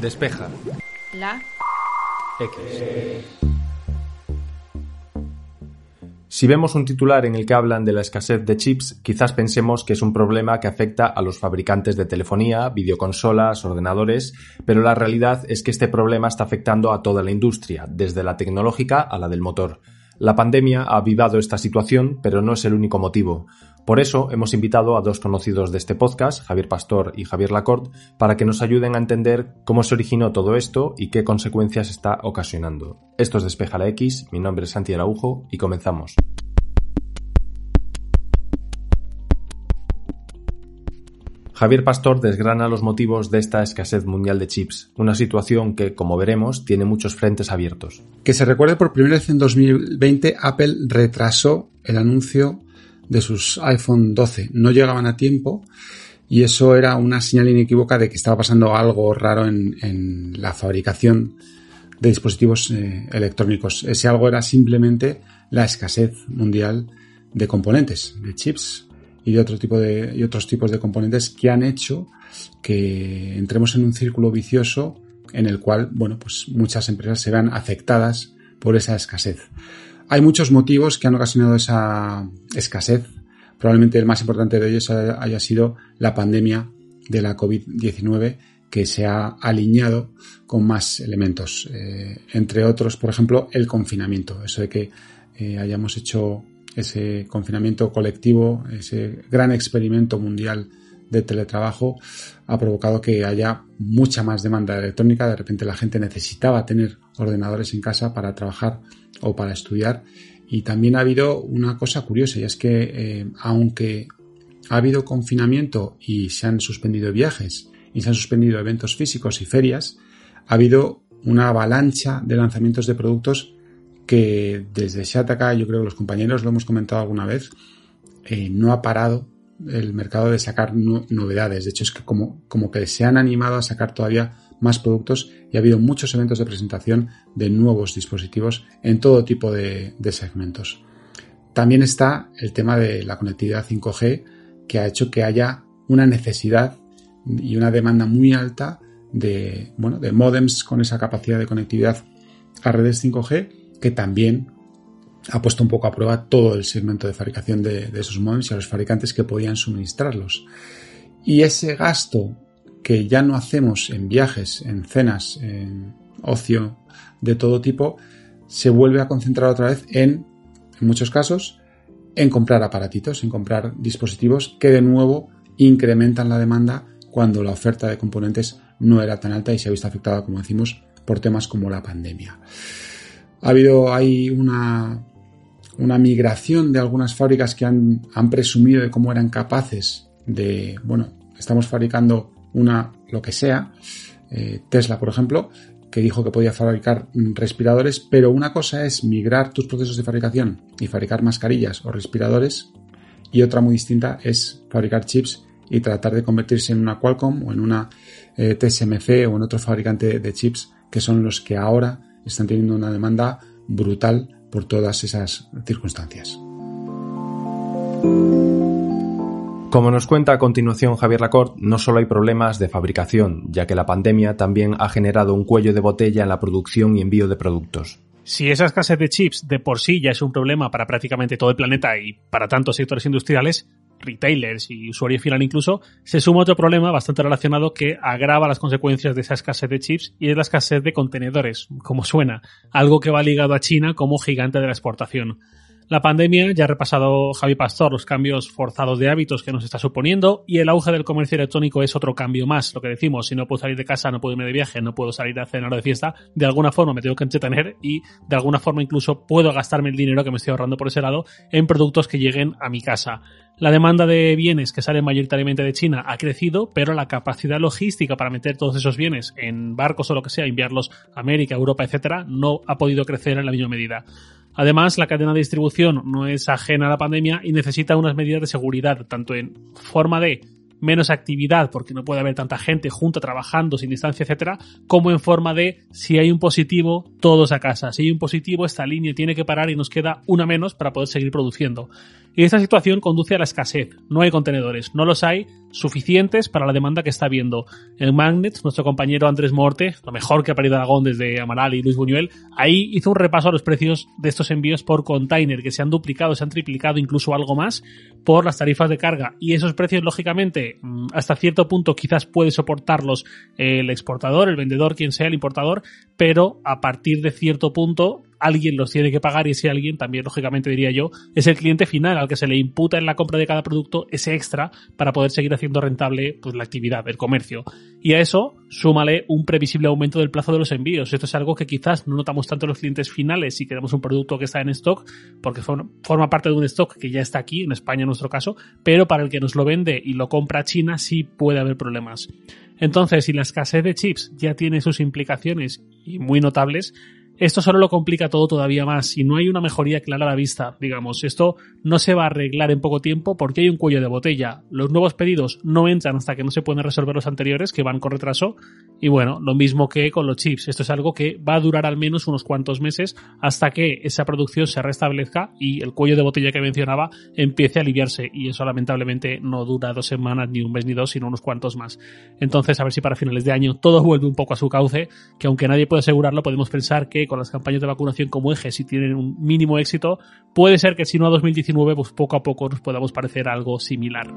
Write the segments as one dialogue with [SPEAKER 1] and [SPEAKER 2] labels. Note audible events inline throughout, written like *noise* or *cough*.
[SPEAKER 1] Despeja.
[SPEAKER 2] La.
[SPEAKER 1] X. Si vemos un titular en el que hablan de la escasez de chips, quizás pensemos que es un problema que afecta a los fabricantes de telefonía, videoconsolas, ordenadores, pero la realidad es que este problema está afectando a toda la industria, desde la tecnológica a la del motor. La pandemia ha avivado esta situación, pero no es el único motivo. Por eso hemos invitado a dos conocidos de este podcast, Javier Pastor y Javier Lacorte, para que nos ayuden a entender cómo se originó todo esto y qué consecuencias está ocasionando. Esto es Despeja la X, mi nombre es Santi Araujo y comenzamos. Javier Pastor desgrana los motivos de esta escasez mundial de chips, una situación que, como veremos, tiene muchos frentes abiertos.
[SPEAKER 3] Que se recuerde por primera vez en 2020, Apple retrasó el anuncio de sus iPhone 12. No llegaban a tiempo y eso era una señal inequívoca de que estaba pasando algo raro en, la fabricación de dispositivos eh, electrónicos. Ese algo era simplemente la escasez mundial de componentes, de chips, y de otro tipo de otros tipos de componentes que han hecho que entremos en un círculo vicioso en el cual, bueno, pues muchas empresas se vean afectadas por esa escasez. Hay muchos motivos que han ocasionado esa escasez. Probablemente el más importante de ellos haya sido la pandemia de la COVID-19 que se ha alineado con más elementos. Eh, entre otros, por ejemplo, el confinamiento. Eso de que eh, hayamos hecho ese confinamiento colectivo, ese gran experimento mundial de teletrabajo ha provocado que haya mucha más demanda electrónica. De repente la gente necesitaba tener ordenadores en casa para trabajar o para estudiar. Y también ha habido una cosa curiosa y es que eh, aunque ha habido confinamiento y se han suspendido viajes y se han suspendido eventos físicos y ferias, ha habido una avalancha de lanzamientos de productos que desde Shataka, yo creo que los compañeros lo hemos comentado alguna vez, eh, no ha parado el mercado de sacar novedades. De hecho, es que como, como que se han animado a sacar todavía más productos y ha habido muchos eventos de presentación de nuevos dispositivos en todo tipo de, de segmentos. También está el tema de la conectividad 5G que ha hecho que haya una necesidad y una demanda muy alta de, bueno, de modems con esa capacidad de conectividad a redes 5G que también ha puesto un poco a prueba todo el segmento de fabricación de, esos modems y a los fabricantes que podían suministrarlos. Y ese gasto que ya no hacemos en viajes, en cenas, en ocio de todo tipo, se vuelve a concentrar otra vez en, en muchos casos, en comprar aparatitos, en comprar dispositivos que de nuevo incrementan la demanda cuando la oferta de componentes no era tan alta y se ha visto afectada, como decimos, por temas como la pandemia. Ha habido ahí una, una migración de algunas fábricas que han, han presumido de cómo eran capaces de, bueno, estamos fabricando una, lo que sea, eh, Tesla, por ejemplo, que dijo que podía fabricar respiradores, pero una cosa es migrar tus procesos de fabricación y fabricar mascarillas o respiradores, y otra muy distinta es fabricar chips y tratar de convertirse en una Qualcomm o en una eh, TSMC o en otro fabricante de chips que son los que ahora están teniendo una demanda brutal por todas esas circunstancias.
[SPEAKER 1] Como nos cuenta a continuación Javier Lacorte, no solo hay problemas de fabricación, ya que la pandemia también ha generado un cuello de botella en la producción y envío de productos.
[SPEAKER 4] Si esa escasez de chips de por sí ya es un problema para prácticamente todo el planeta y para tantos sectores industriales, retailers y usuarios final incluso, se suma otro problema bastante relacionado que agrava las consecuencias de esa escasez de chips y es la escasez de contenedores, como suena, algo que va ligado a China como gigante de la exportación. La pandemia ya ha repasado Javi Pastor los cambios forzados de hábitos que nos está suponiendo y el auge del comercio electrónico es otro cambio más. Lo que decimos, si no puedo salir de casa, no puedo irme de viaje, no puedo salir a cenar o de fiesta, de alguna forma me tengo que entretener y de alguna forma incluso puedo gastarme el dinero que me estoy ahorrando por ese lado en productos que lleguen a mi casa. La demanda de bienes que salen mayoritariamente de China ha crecido, pero la capacidad logística para meter todos esos bienes en barcos o lo que sea, enviarlos a América, Europa, etcétera, no ha podido crecer en la misma medida. Además, la cadena de distribución no es ajena a la pandemia y necesita unas medidas de seguridad, tanto en forma de menos actividad porque no puede haber tanta gente junta trabajando sin distancia, etcétera, como en forma de si hay un positivo, todos a casa. Si hay un positivo, esta línea tiene que parar y nos queda una menos para poder seguir produciendo. Y esta situación conduce a la escasez. No hay contenedores, no los hay suficientes para la demanda que está habiendo. En Magnets, nuestro compañero Andrés Morte, lo mejor que ha parido Aragón desde Amaral y Luis Buñuel, ahí hizo un repaso a los precios de estos envíos por container, que se han duplicado, se han triplicado, incluso algo más, por las tarifas de carga. Y esos precios, lógicamente, mm, hasta cierto punto quizás puede soportarlos el exportador, el vendedor, quien sea el importador, pero a partir de cierto punto alguien los tiene que pagar y ese alguien también, lógicamente diría yo, es el cliente final al que se le imputa en la compra de cada producto ese extra para poder seguir haciendo rentable pues, la actividad, el comercio. Y a eso súmale un previsible aumento del plazo de los envíos. Esto es algo que quizás no notamos tanto los clientes finales si queremos un producto que está en stock, porque forma parte de un stock que ya está aquí, en España en nuestro caso, pero para el que nos lo vende y lo compra China sí puede haber problemas. Entonces, si la escasez de chips ya tiene sus implicaciones y muy notables, esto solo lo complica todo todavía más. Si no hay una mejoría clara a la vista, digamos, esto no se va a arreglar en poco tiempo porque hay un cuello de botella. Los nuevos pedidos no entran hasta que no se pueden resolver los anteriores, que van con retraso. Y bueno, lo mismo que con los chips. Esto es algo que va a durar al menos unos cuantos meses hasta que esa producción se restablezca y el cuello de botella que mencionaba empiece a aliviarse. Y eso lamentablemente no dura dos semanas, ni un mes, ni dos, sino unos cuantos más. Entonces, a ver si para finales de año todo vuelve un poco a su cauce, que aunque nadie puede asegurarlo, podemos pensar que con las campañas de vacunación como eje, si tienen un mínimo éxito, puede ser que si no a 2019, pues poco a poco nos podamos parecer algo similar.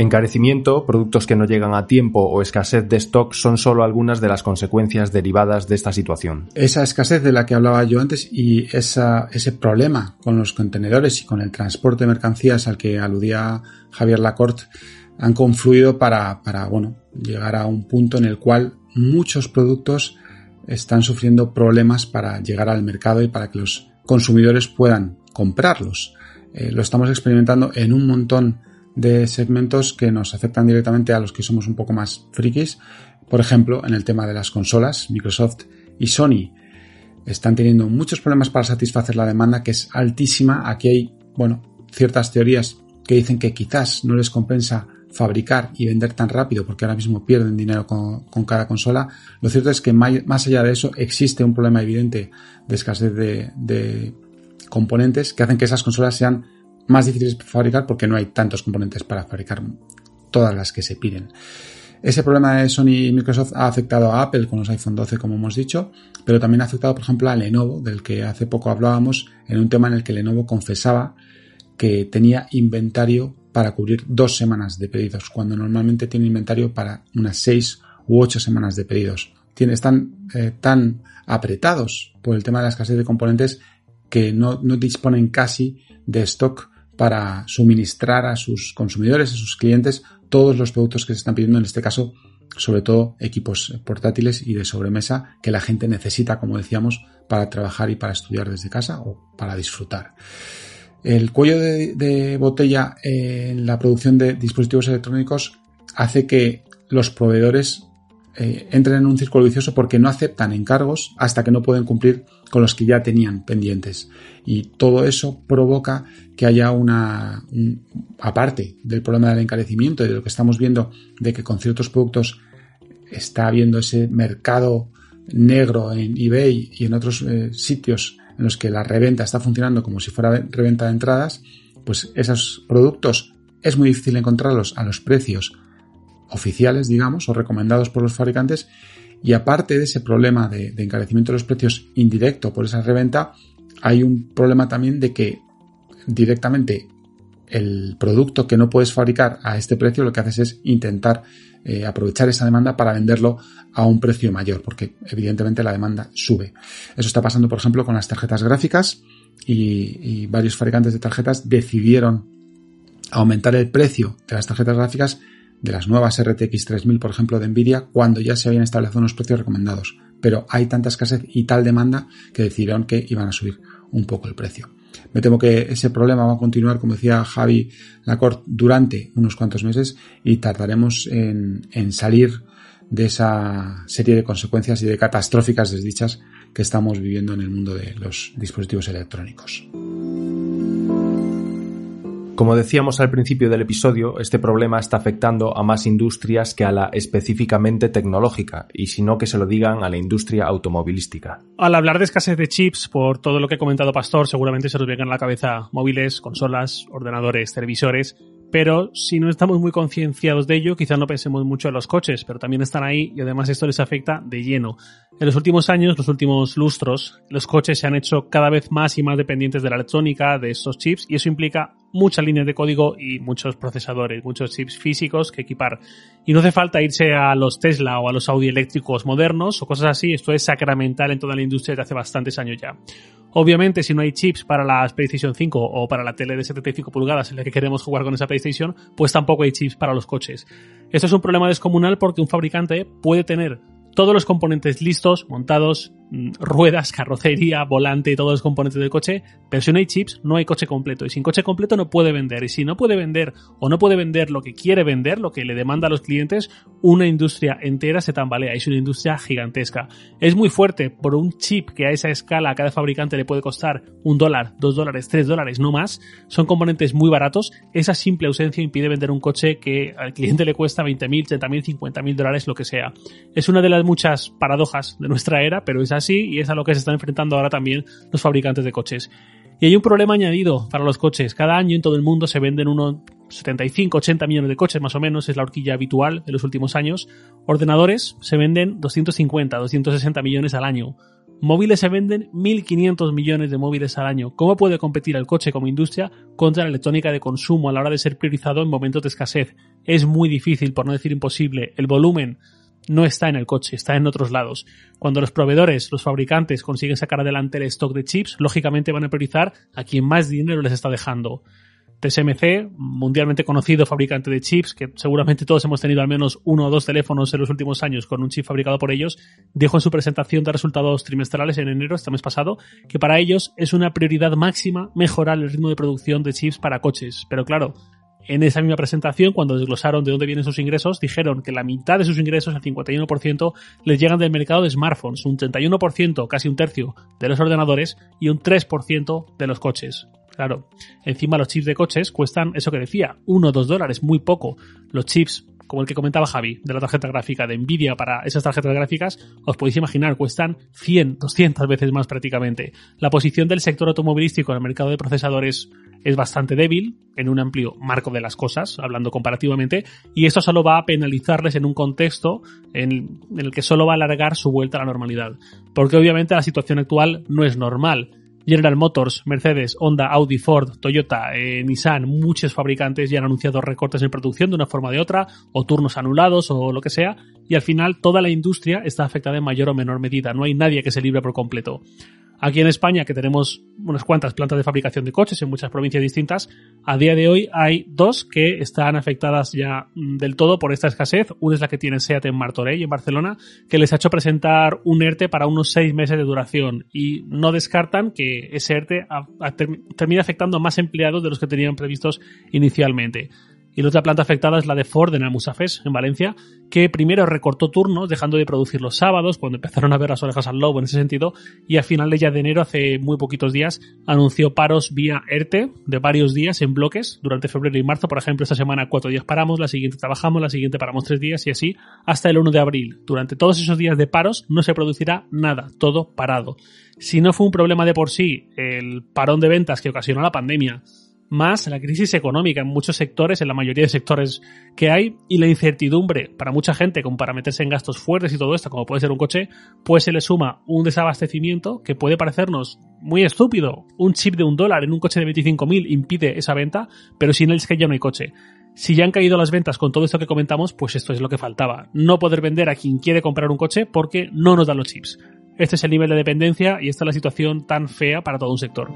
[SPEAKER 1] Encarecimiento, productos que no llegan a tiempo o escasez de stock son solo algunas de las consecuencias derivadas de esta situación.
[SPEAKER 3] Esa escasez de la que hablaba yo antes y ese problema con los contenedores y con el transporte de mercancías al que aludía Javier Lacorte han confluido para, llegar a un punto en el cual muchos productos están sufriendo problemas para llegar al mercado y para que los consumidores puedan comprarlos. Eh, lo estamos experimentando en un montón de segmentos que nos afectan directamente a los que somos un poco más frikis. Por ejemplo, en el tema de las consolas, Microsoft y Sony están teniendo muchos problemas para satisfacer la demanda que es altísima. Aquí hay, bueno, ciertas teorías que dicen que quizás no les compensa fabricar y vender tan rápido porque ahora mismo pierden dinero con, cada consola. Lo cierto es que más allá de eso existe un problema evidente de escasez de, componentes que hacen que esas consolas sean más difíciles de fabricar porque no hay tantos componentes para fabricar todas las que se piden. Ese problema de Sony y Microsoft ha afectado a Apple con los iPhone 12, como hemos dicho, pero también ha afectado, por ejemplo, a Lenovo, del que hace poco hablábamos, en un tema en el que Lenovo confesaba que tenía inventario para cubrir dos semanas de pedidos, cuando normalmente tiene inventario para unas seis u ocho semanas de pedidos. están eh, tan apretados por el tema de la escasez de componentes que no, no disponen casi de stock para suministrar a sus consumidores, a sus clientes, todos los productos que se están pidiendo, en este caso, sobre todo equipos portátiles y de sobremesa que la gente necesita, como decíamos, para trabajar y para estudiar desde casa o para disfrutar. El cuello de, botella en la producción de dispositivos electrónicos hace que los proveedores eh, entren en un círculo vicioso porque no aceptan encargos hasta que no pueden cumplir con los que ya tenían pendientes. Y todo eso provoca que haya una, aparte del problema del encarecimiento y de lo que estamos viendo de que con ciertos productos está habiendo ese mercado negro en eBay y en otros eh, sitios en los que la reventa está funcionando como si fuera reventa de entradas, pues esos productos es muy difícil encontrarlos a los precios oficiales, digamos, o recomendados por los fabricantes. Y aparte de ese problema de, encarecimiento de los precios indirecto por esa reventa, hay un problema también de que directamente el producto que no puedes fabricar a este precio lo que haces es intentar eh, aprovechar esa demanda para venderlo a un precio mayor, porque evidentemente la demanda sube. Eso está pasando, por ejemplo, con las tarjetas gráficas y, varios fabricantes de tarjetas decidieron aumentar el precio de las tarjetas gráficas de las nuevas RTX 3000, por ejemplo, de Nvidia, cuando ya se habían establecido unos precios recomendados. Pero hay tanta escasez y tal demanda que decidieron que iban a subir un poco el precio. Me temo que ese problema va a continuar, como decía Javi Lacorte, durante unos cuantos meses y tardaremos en, en salir de esa serie de consecuencias y de catastróficas desdichas que estamos viviendo en el mundo de los dispositivos electrónicos.
[SPEAKER 1] Como decíamos al principio del episodio, este problema está afectando a más industrias que a la específicamente tecnológica, y si no que se lo digan a la industria automovilística.
[SPEAKER 4] Al hablar de escasez de chips, por todo lo que ha comentado Pastor, seguramente se nos vengan a la cabeza móviles, consolas, ordenadores, televisores, pero si no estamos muy concienciados de ello, quizás no pensemos mucho en los coches, pero también están ahí y además esto les afecta de lleno. En los últimos años, los últimos lustros, los coches se han hecho cada vez más y más dependientes de la electrónica, de estos chips, y eso implica muchas líneas de código y muchos procesadores, muchos chips físicos que equipar. Y no hace falta irse a los Tesla o a los Audi eléctricos modernos o cosas así, esto es sacramental en toda la industria desde hace bastantes años ya. Obviamente, si no hay chips para la PlayStation 5 o para la tele de 75 pulgadas en la que queremos jugar con esa PlayStation, pues tampoco hay chips para los coches. Esto es un problema descomunal porque un fabricante puede tener todos los componentes listos, montados, ruedas, *laughs* carrocería, volante y todos los componentes del coche, pero si no hay chips, no hay coche completo. Y sin coche completo no puede vender. Y si no puede vender o no puede vender lo que quiere vender, lo que le demanda a los clientes, una industria entera se tambalea. Es una industria gigantesca. Es muy fuerte por un chip que a esa escala a cada fabricante le puede costar un dólar, dos dólares, tres dólares, no más. Son componentes muy baratos. Esa simple ausencia impide vender un coche que al cliente le cuesta 20.000, 30.000, 50.000 dólares, lo que sea. Es una de las muchas paradojas de nuestra era, pero es y es a lo que se están enfrentando ahora también los fabricantes de coches. Y hay un problema añadido para los coches. Cada año en todo el mundo se venden unos 75, 80 millones de coches más o menos, es la horquilla habitual de los últimos años. Ordenadores se venden 250, 260 millones al año. Móviles se venden 1.500 millones de móviles al año. ¿Cómo puede competir el coche como industria contra la electrónica de consumo a la hora de ser priorizado en momentos de escasez? Es muy difícil, por no decir imposible. El volumen no está en el coche, está en otros lados. Cuando los proveedores, los fabricantes consiguen sacar adelante el stock de chips, lógicamente van a priorizar a quien más dinero les está dejando. TSMC, mundialmente conocido fabricante de chips, que seguramente todos hemos tenido al menos uno o dos teléfonos en los últimos años con un chip fabricado por ellos, dijo en su presentación de resultados trimestrales en enero, este mes pasado, que para ellos es una prioridad máxima mejorar el ritmo de producción de chips para coches. Pero claro, en esa misma presentación, cuando desglosaron de dónde vienen sus ingresos, dijeron que la mitad de sus ingresos, el 51%, les llegan del mercado de smartphones, un 31%, casi un tercio, de los ordenadores y un 3% de los coches. Claro, encima los chips de coches cuestan eso que decía, 1 o 2 dólares, muy poco. Los chips como el que comentaba Javi, de la tarjeta gráfica de Nvidia para esas tarjetas gráficas, os podéis imaginar, cuestan 100, 200 veces más prácticamente. La posición del sector automovilístico en el mercado de procesadores es bastante débil, en un amplio marco de las cosas, hablando comparativamente, y esto solo va a penalizarles en un contexto en, el que solo va a alargar su vuelta a la normalidad. Porque obviamente la situación actual no es normal General Motors, Mercedes, Honda, Audi, Ford, Toyota, eh, Nissan, muchos fabricantes ya han anunciado recortes en producción de una forma o de otra, o turnos anulados o lo que sea, y al final toda la industria está afectada en mayor o menor medida, no hay nadie que se libre por completo. Aquí en España, que tenemos unas cuantas plantas de fabricación de coches en muchas provincias distintas, a día de hoy hay dos que están afectadas ya mm, del todo por esta escasez. Una es la que tiene SEAT en Martorell, en Barcelona, que les ha hecho presentar un ERTE para unos seis meses de duración y no descartan que ese ERTE termine afectando a más empleados de los que tenían previstos inicialmente. Y la otra planta afectada es la de Ford en Almusafes, en Valencia, que primero recortó turnos, dejando de producir los sábados, cuando empezaron a ver las orejas al lobo en ese sentido, y a final de ya de enero, hace muy poquitos días, anunció paros vía ERTE de varios días en bloques durante febrero y marzo. Por ejemplo, esta semana cuatro días paramos, la siguiente trabajamos, la siguiente paramos tres días y así hasta el 1 de abril. Durante todos esos días de paros no se producirá nada, todo parado. Si no fue un problema de por sí el parón de ventas que ocasionó la pandemia, más la crisis económica en muchos sectores, en la mayoría de sectores que hay, y la incertidumbre para mucha gente, como para meterse en gastos fuertes y todo esto, como puede ser un coche, pues se le suma un desabastecimiento que puede parecernos muy estúpido. Un chip de un dólar en un coche de 25.000 impide esa venta, pero sin él es que ya no hay coche. Si ya han caído las ventas con todo esto que comentamos, pues esto es lo que faltaba. No poder vender a quien quiere comprar un coche porque no nos dan los chips. Este es el nivel de dependencia y esta es la situación tan fea para todo un sector.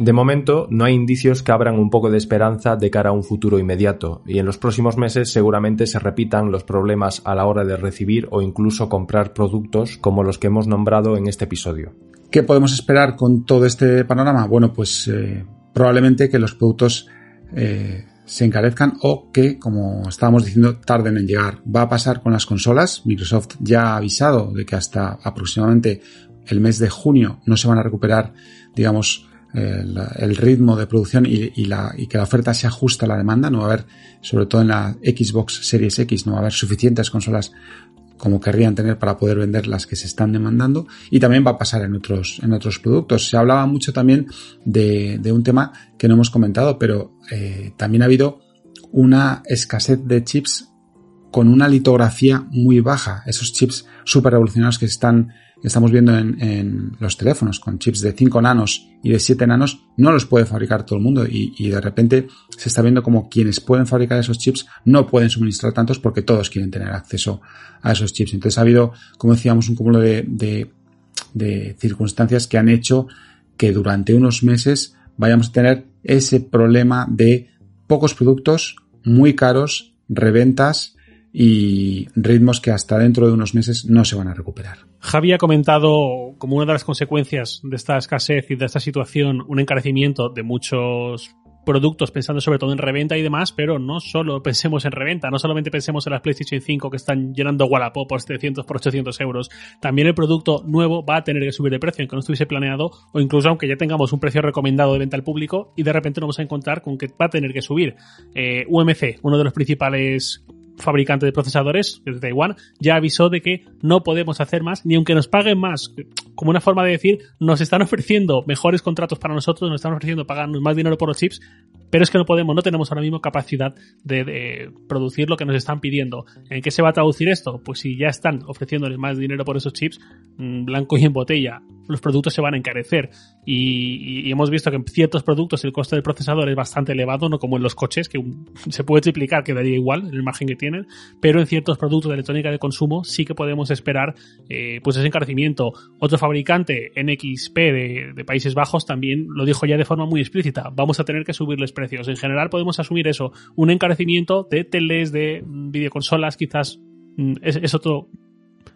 [SPEAKER 1] De momento, no hay indicios que abran un poco de esperanza de cara a un futuro inmediato, y en los próximos meses seguramente se repitan los problemas a la hora de recibir o incluso comprar productos como los que hemos nombrado en este episodio.
[SPEAKER 3] ¿Qué podemos esperar con todo este panorama? Bueno, pues eh, probablemente que los productos eh, se encarezcan o que, como estábamos diciendo, tarden en llegar. Va a pasar con las consolas. Microsoft ya ha avisado de que hasta aproximadamente el mes de junio no se van a recuperar, digamos, el, ritmo de producción y, la, y que la oferta se ajusta a la demanda. No va a haber, sobre todo en la Xbox Series X, no va a haber suficientes consolas como querrían tener para poder vender las que se están demandando y también va a pasar en otros, en otros productos. Se hablaba mucho también de, de un tema que no hemos comentado, pero eh, también ha habido una escasez de chips con una litografía muy baja. Esos chips super revolucionarios que están estamos viendo en, los teléfonos con chips de 5 nanos y de 7 nanos no los puede fabricar todo el mundo y, de repente se está viendo como quienes pueden fabricar esos chips no pueden suministrar tantos porque todos quieren tener acceso a esos chips. Entonces ha habido, como decíamos, un cúmulo de, de circunstancias que han hecho que durante unos meses vayamos a tener ese problema de pocos productos muy caros, reventas y ritmos que hasta dentro de unos meses no se van a recuperar.
[SPEAKER 4] Javi ha comentado como una de las consecuencias de esta escasez y de esta situación un encarecimiento de muchos productos pensando sobre todo en reventa y demás, pero no solo *laughs* pensemos en reventa, no solamente pensemos en las PlayStation 5 que están llenando Wallapop por 700 por 800 euros, también el producto nuevo va a tener que subir de precio, aunque no estuviese planeado, o incluso aunque ya tengamos un precio recomendado de venta al público y de repente nos vamos a encontrar con que va a tener que subir. Eh, UMC, uno de los principales fabricante de procesadores, de Taiwán, ya avisó de que no podemos hacer más, ni aunque nos paguen más, como una forma de decir, nos están ofreciendo mejores contratos para nosotros, nos están ofreciendo pagarnos más dinero por los chips, pero es que no podemos, no tenemos ahora mismo capacidad de, producir lo que nos están pidiendo. ¿En qué se va a traducir esto? Pues si ya están ofreciéndoles más dinero por esos chips, mm, blanco y en botella, los productos se van a encarecer. Y, hemos visto que en ciertos productos el coste del procesador es bastante elevado, no como en los coches, que *laughs* se puede triplicar, quedaría igual el margen que tienen, pero en ciertos productos de electrónica de consumo sí que podemos esperar eh, pues ese encarecimiento. Otro fabricante, NXP de, de Países Bajos, también lo dijo ya de forma muy explícita, vamos a tener que subirles precios. En general podemos asumir eso, un encarecimiento de teles, de videoconsolas, quizás mm, es, otro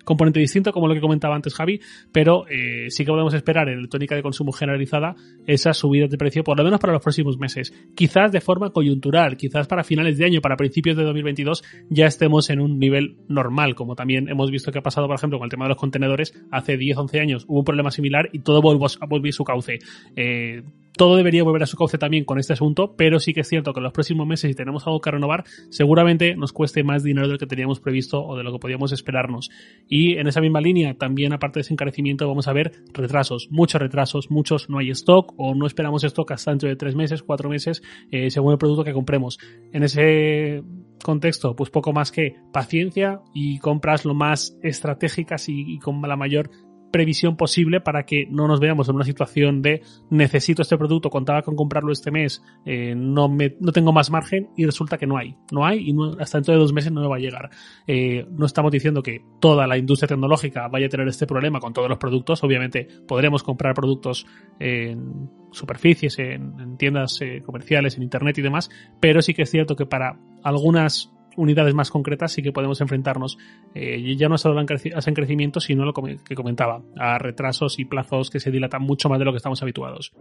[SPEAKER 4] componente distinto, como lo que comentaba antes Javi, pero eh, sí que podemos esperar en electrónica de consumo generalizada esas subidas de precio, por lo menos para los próximos meses. Quizás de forma coyuntural, quizás para finales de año, para principios de 2022, ya estemos en un nivel normal, como también hemos visto que ha pasado, por ejemplo, con el tema de los contenedores. Hace 10, 11 años hubo un problema similar y todo volvió a su cauce. Eh, todo debería volver a su cauce también con este asunto, pero sí que es cierto que en los próximos meses, si tenemos algo que renovar, seguramente nos cueste más dinero del que teníamos previsto o de lo que podíamos esperarnos. Y en esa misma línea, también aparte de ese encarecimiento, vamos a ver retrasos, muchos retrasos, muchos no hay stock o no esperamos stock hasta dentro de tres meses, cuatro meses, eh, según el producto que compremos. En ese contexto, pues poco más que paciencia y compras lo más estratégicas y con la mayor previsión posible para que no nos veamos en una situación de necesito este producto, contaba con comprarlo este mes, eh, no, me, no tengo más margen y resulta que no hay. No hay y hasta dentro de dos meses no me va a llegar. Eh, no estamos diciendo que toda la industria tecnológica vaya a tener este problema con todos los productos. Obviamente podremos comprar productos en superficies, en, tiendas eh, comerciales, en internet y demás, pero sí que es cierto que para algunas unidades más concretas sí que podemos enfrentarnos eh, ya no solo a ese crecimiento, sino lo que comentaba, a retrasos y plazos que se dilatan mucho más de lo que estamos habituados.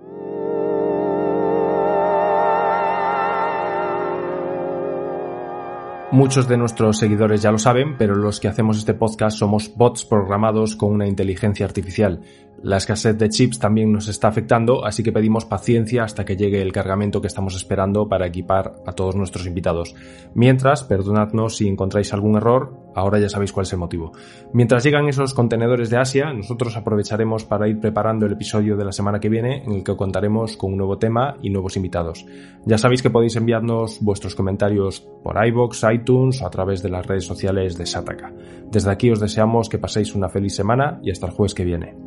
[SPEAKER 1] Muchos de nuestros seguidores ya lo saben, pero los que hacemos este podcast somos bots programados con una inteligencia artificial. La escasez de chips también nos está afectando, así que pedimos paciencia hasta que llegue el cargamento que estamos esperando para equipar a todos nuestros invitados. Mientras, perdonadnos si encontráis algún error, ahora ya sabéis cuál es el motivo. Mientras llegan esos contenedores de Asia, nosotros aprovecharemos para ir preparando el episodio de la semana que viene en el que contaremos con un nuevo tema y nuevos invitados. Ya sabéis que podéis enviarnos vuestros comentarios por iBox, iTunes o a través de las redes sociales de Sataka. Desde aquí os deseamos que paséis una feliz semana y hasta el jueves que viene.